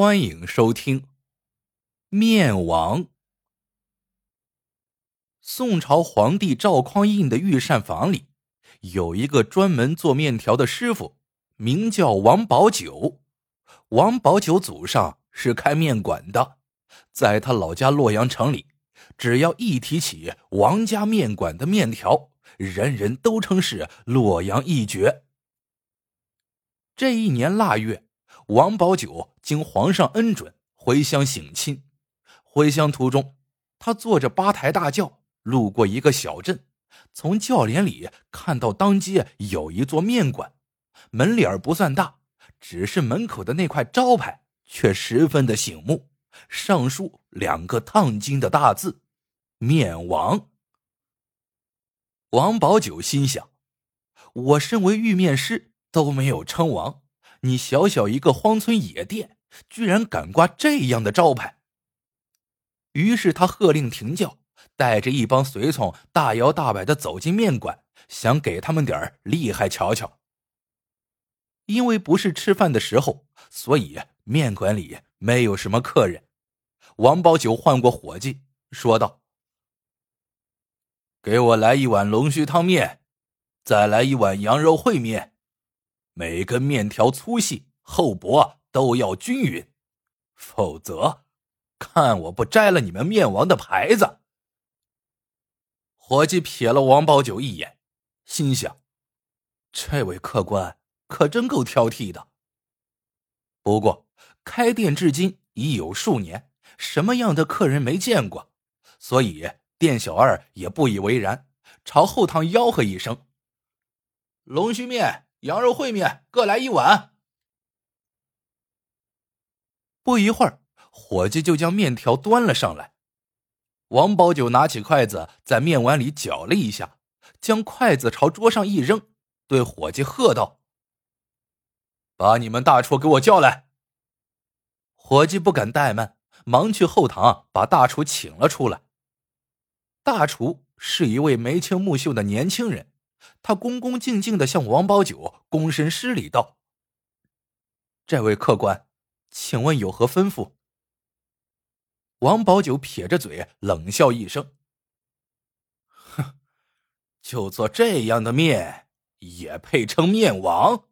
欢迎收听《面王》。宋朝皇帝赵匡胤的御膳房里，有一个专门做面条的师傅，名叫王宝九。王宝九祖上是开面馆的，在他老家洛阳城里，只要一提起王家面馆的面条，人人都称是洛阳一绝。这一年腊月。王宝九经皇上恩准回乡省亲，回乡途中，他坐着八抬大轿路过一个小镇，从轿帘里看到当街有一座面馆，门脸不算大，只是门口的那块招牌却十分的醒目，上书两个烫金的大字“面王”。王宝九心想：我身为玉面师，都没有称王。你小小一个荒村野店，居然敢挂这样的招牌！于是他喝令停轿，带着一帮随从大摇大摆的走进面馆，想给他们点厉害瞧瞧。因为不是吃饭的时候，所以面馆里没有什么客人。王宝九换过伙计，说道：“给我来一碗龙须汤面，再来一碗羊肉烩面。”每根面条粗细、厚薄都要均匀，否则看我不摘了你们面王的牌子！伙计瞥了王宝九一眼，心想：这位客官可真够挑剔的。不过开店至今已有数年，什么样的客人没见过，所以店小二也不以为然，朝后堂吆喝一声：“龙须面。”羊肉烩面各来一碗。不一会儿，伙计就将面条端了上来。王宝九拿起筷子，在面碗里搅了一下，将筷子朝桌上一扔，对伙计喝道：“把你们大厨给我叫来。”伙计不敢怠慢，忙去后堂把大厨请了出来。大厨是一位眉清目秀的年轻人。他恭恭敬敬的向王宝九躬身施礼道：“这位客官，请问有何吩咐？”王宝九撇着嘴冷笑一声：“哼，就做这样的面，也配称面王？”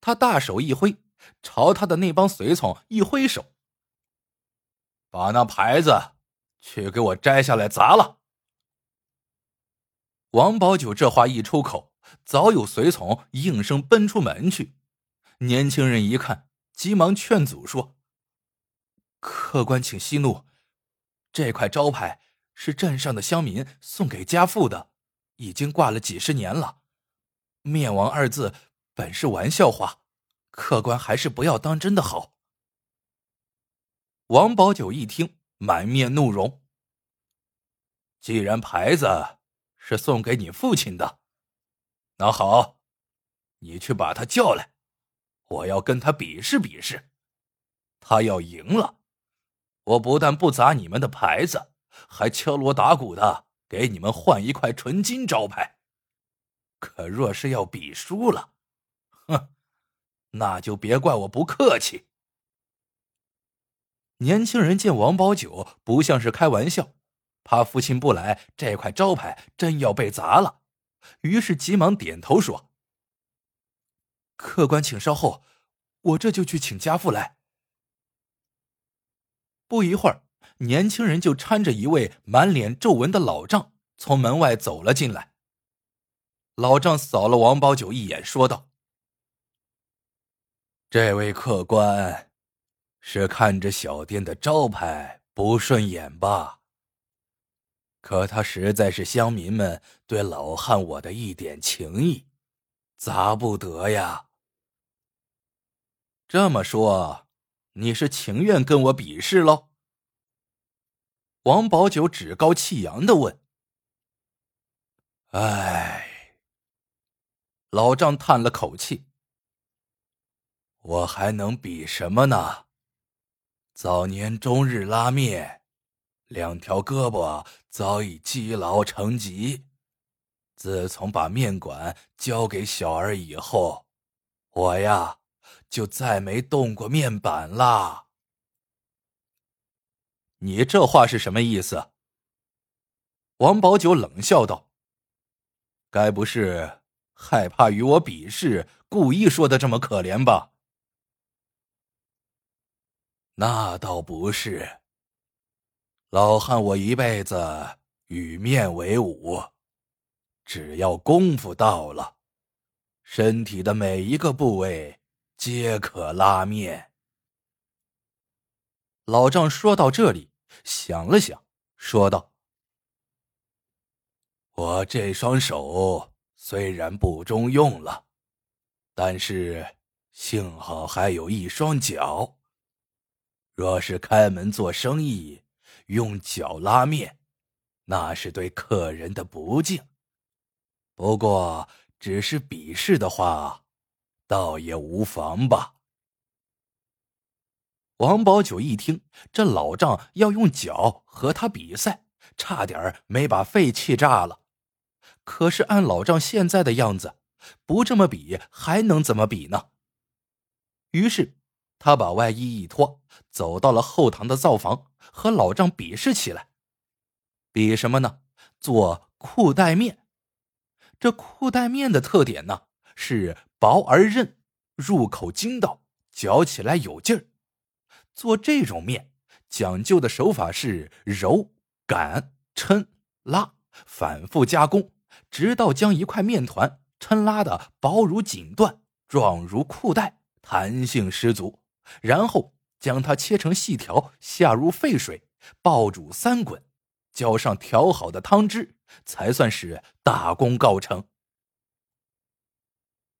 他大手一挥，朝他的那帮随从一挥手：“把那牌子去给我摘下来砸了。”王宝九这话一出口，早有随从应声奔出门去。年轻人一看，急忙劝阻说：“客官请息怒，这块招牌是镇上的乡民送给家父的，已经挂了几十年了。面王二字本是玩笑话，客官还是不要当真的好。”王宝九一听，满面怒容。既然牌子。是送给你父亲的，那好，你去把他叫来，我要跟他比试比试。他要赢了，我不但不砸你们的牌子，还敲锣打鼓的给你们换一块纯金招牌。可若是要比输了，哼，那就别怪我不客气。年轻人见王宝九不像是开玩笑。怕父亲不来，这块招牌真要被砸了，于是急忙点头说：“客官，请稍后，我这就去请家父来。”不一会儿，年轻人就搀着一位满脸皱纹的老丈从门外走了进来。老丈扫了王宝九一眼，说道：“这位客官，是看着小店的招牌不顺眼吧？”可他实在是乡民们对老汉我的一点情谊，砸不得呀。这么说，你是情愿跟我比试喽？王宝九趾高气扬的问。唉，老丈叹了口气，我还能比什么呢？早年终日拉面。两条胳膊早已积劳成疾。自从把面馆交给小儿以后，我呀就再没动过面板了。你这话是什么意思？王宝九冷笑道：“该不是害怕与我比试，故意说的这么可怜吧？”那倒不是。老汉，我一辈子与面为伍，只要功夫到了，身体的每一个部位皆可拉面。老丈说到这里，想了想，说道。我这双手虽然不中用了，但是幸好还有一双脚。若是开门做生意，用脚拉面，那是对客人的不敬。不过，只是比试的话，倒也无妨吧。王宝九一听，这老丈要用脚和他比赛，差点没把肺气炸了。可是按老丈现在的样子，不这么比还能怎么比呢？于是他把外衣一脱，走到了后堂的灶房，和老丈比试起来。比什么呢？做裤带面。这裤带面的特点呢，是薄而韧，入口筋道，嚼起来有劲儿。做这种面讲究的手法是揉、擀、抻、拉，反复加工。直到将一块面团抻拉的薄如锦缎，壮如裤带，弹性十足，然后将它切成细条，下入沸水爆煮三滚，浇上调好的汤汁，才算是大功告成。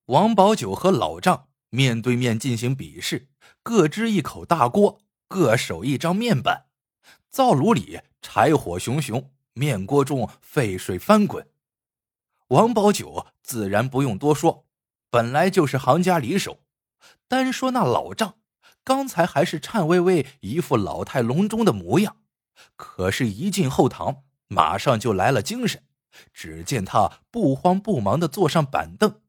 王宝九和老丈面对面进行比试，各支一口大锅，各手一张面板，灶炉里柴火熊熊，面锅中沸水翻滚。王宝九自然不用多说，本来就是行家里手。单说那老丈，刚才还是颤巍巍，一副老态龙钟的模样，可是，一进后堂，马上就来了精神。只见他不慌不忙的坐上板凳，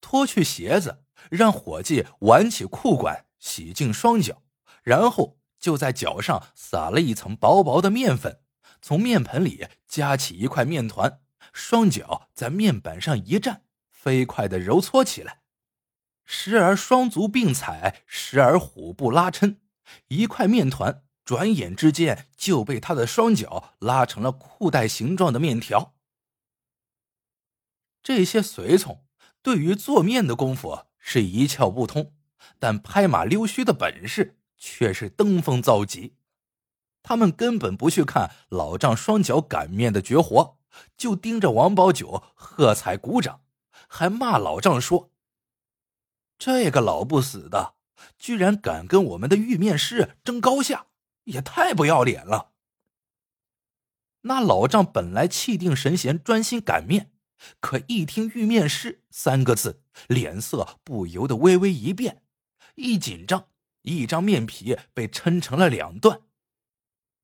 脱去鞋子，让伙计挽起裤管，洗净双脚，然后就在脚上撒了一层薄薄的面粉，从面盆里夹起一块面团。双脚在面板上一站，飞快的揉搓起来，时而双足并踩，时而虎步拉抻，一块面团转眼之间就被他的双脚拉成了裤带形状的面条。这些随从对于做面的功夫是一窍不通，但拍马溜须的本事却是登峰造极。他们根本不去看老丈双脚擀面的绝活。就盯着王宝九喝彩鼓掌，还骂老丈说：“这个老不死的，居然敢跟我们的玉面师争高下，也太不要脸了。”那老丈本来气定神闲，专心擀面，可一听“玉面师”三个字，脸色不由得微微一变，一紧张，一张面皮被抻成了两段。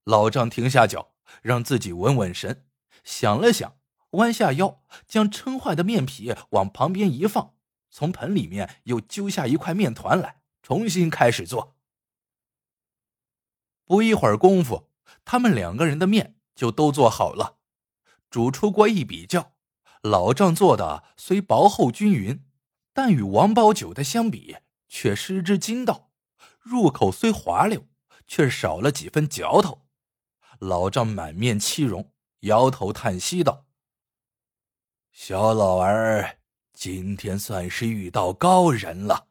老丈停下脚，让自己稳稳神。想了想，弯下腰，将撑坏的面皮往旁边一放，从盆里面又揪下一块面团来，重新开始做。不一会儿功夫，他们两个人的面就都做好了。煮出锅一比较，老丈做的虽薄厚均匀，但与王宝九的相比，却失之筋道；入口虽滑溜，却少了几分嚼头。老丈满面凄容。摇头叹息道：“小老儿今天算是遇到高人了。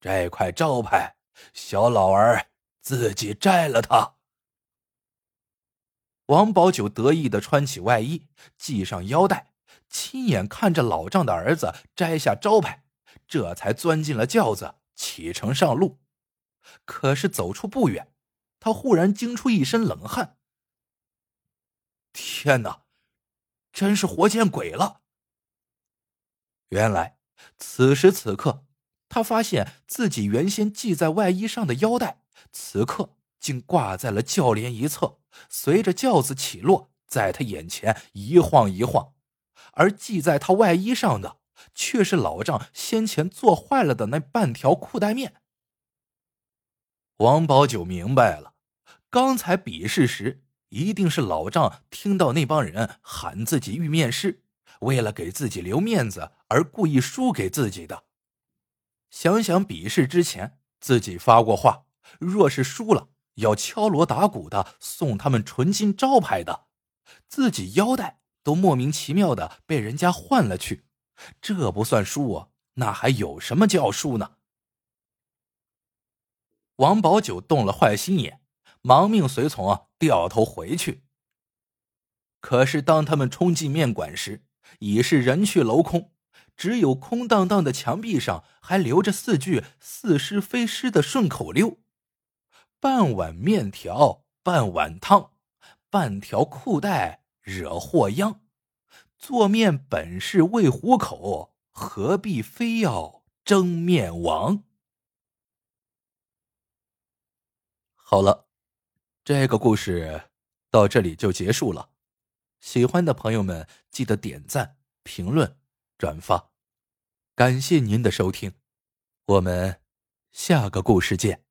这块招牌，小老儿自己摘了它。”王宝九得意的穿起外衣，系上腰带，亲眼看着老丈的儿子摘下招牌，这才钻进了轿子，启程上路。可是走出不远，他忽然惊出一身冷汗。天哪，真是活见鬼了！原来此时此刻，他发现自己原先系在外衣上的腰带，此刻竟挂在了轿帘一侧，随着轿子起落，在他眼前一晃一晃；而系在他外衣上的却是老丈先前做坏了的那半条裤带面。王宝九明白了，刚才比试时一定是老丈听到那帮人喊自己遇面试，为了给自己留面子而故意输给自己的。想想比试之前自己发过话，若是输了要敲锣打鼓的送他们纯金招牌的，自己腰带都莫名其妙的被人家换了去，这不算输啊，那还有什么叫输呢？王宝九动了坏心眼，忙命随从啊掉头回去。可是当他们冲进面馆时，已是人去楼空，只有空荡荡的墙壁上还留着四句似诗非诗的顺口溜：“半碗面条半碗汤，半条裤带惹祸殃。做面本是为糊口，何必非要争面王？”好了，这个故事到这里就结束了。喜欢的朋友们记得点赞、评论、转发，感谢您的收听，我们下个故事见。